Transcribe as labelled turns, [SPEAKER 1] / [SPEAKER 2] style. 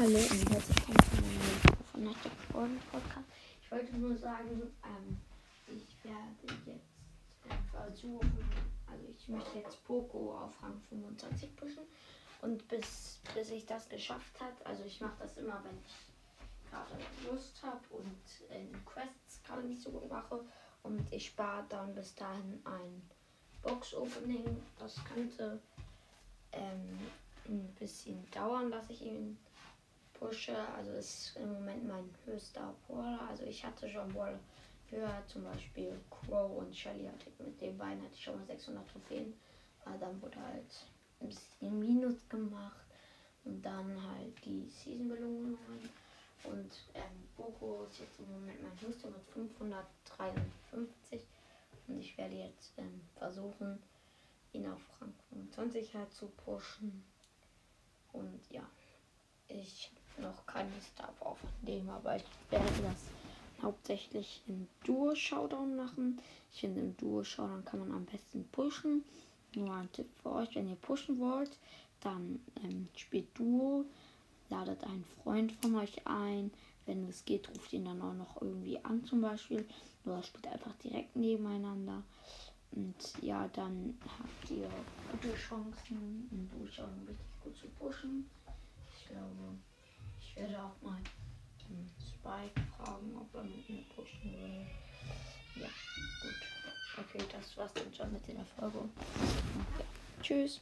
[SPEAKER 1] Hallo und herzlich willkommen zu meinem neuen von Podcast. Ich wollte nur sagen, ähm, ich werde jetzt äh, versuchen, also ich möchte jetzt Poco auf Rang 25 pushen und bis, bis ich das geschafft habe, also ich mache das immer, wenn ich gerade Lust habe und in Quests gerade nicht so gut mache und ich spare dann bis dahin ein Box-Opening. Das könnte ähm, ein bisschen dauern, dass ich ihn pushe. Also ist im Moment mein höchster Brawler. Also ich hatte schon Brawler höher, zum Beispiel Crow und Shelly hatte ich mit den beiden hatte ich schon mal 600 Trophäen. Aber dann wurde halt ein bisschen Minus gemacht und dann halt die Season-Belohnungen. Und ähm, Boko ist jetzt im Moment mein höchster mit 553. Und ich werde jetzt ähm, versuchen, ihn auf Rang 25 halt zu pushen. Und ja, ich habe keine Star Power von dem, aber ich werde das hauptsächlich im Duo-Showdown machen. Ich finde, im Duo-Showdown kann man am besten pushen. Nur ein Tipp für euch, wenn ihr pushen wollt, dann ähm, spielt Duo, ladet einen Freund von euch ein. Wenn es geht, ruft ihn dann auch noch irgendwie an zum Beispiel. Oder spielt einfach direkt nebeneinander. Und ja, dann habt ihr gute Chancen, im Duo-Showdown richtig gut zu pushen. Ich werde auch mal den Spike fragen, ob er mit mir pushen will. Ja, gut. Okay, das war's dann schon mit der Folge. Okay. Tschüss.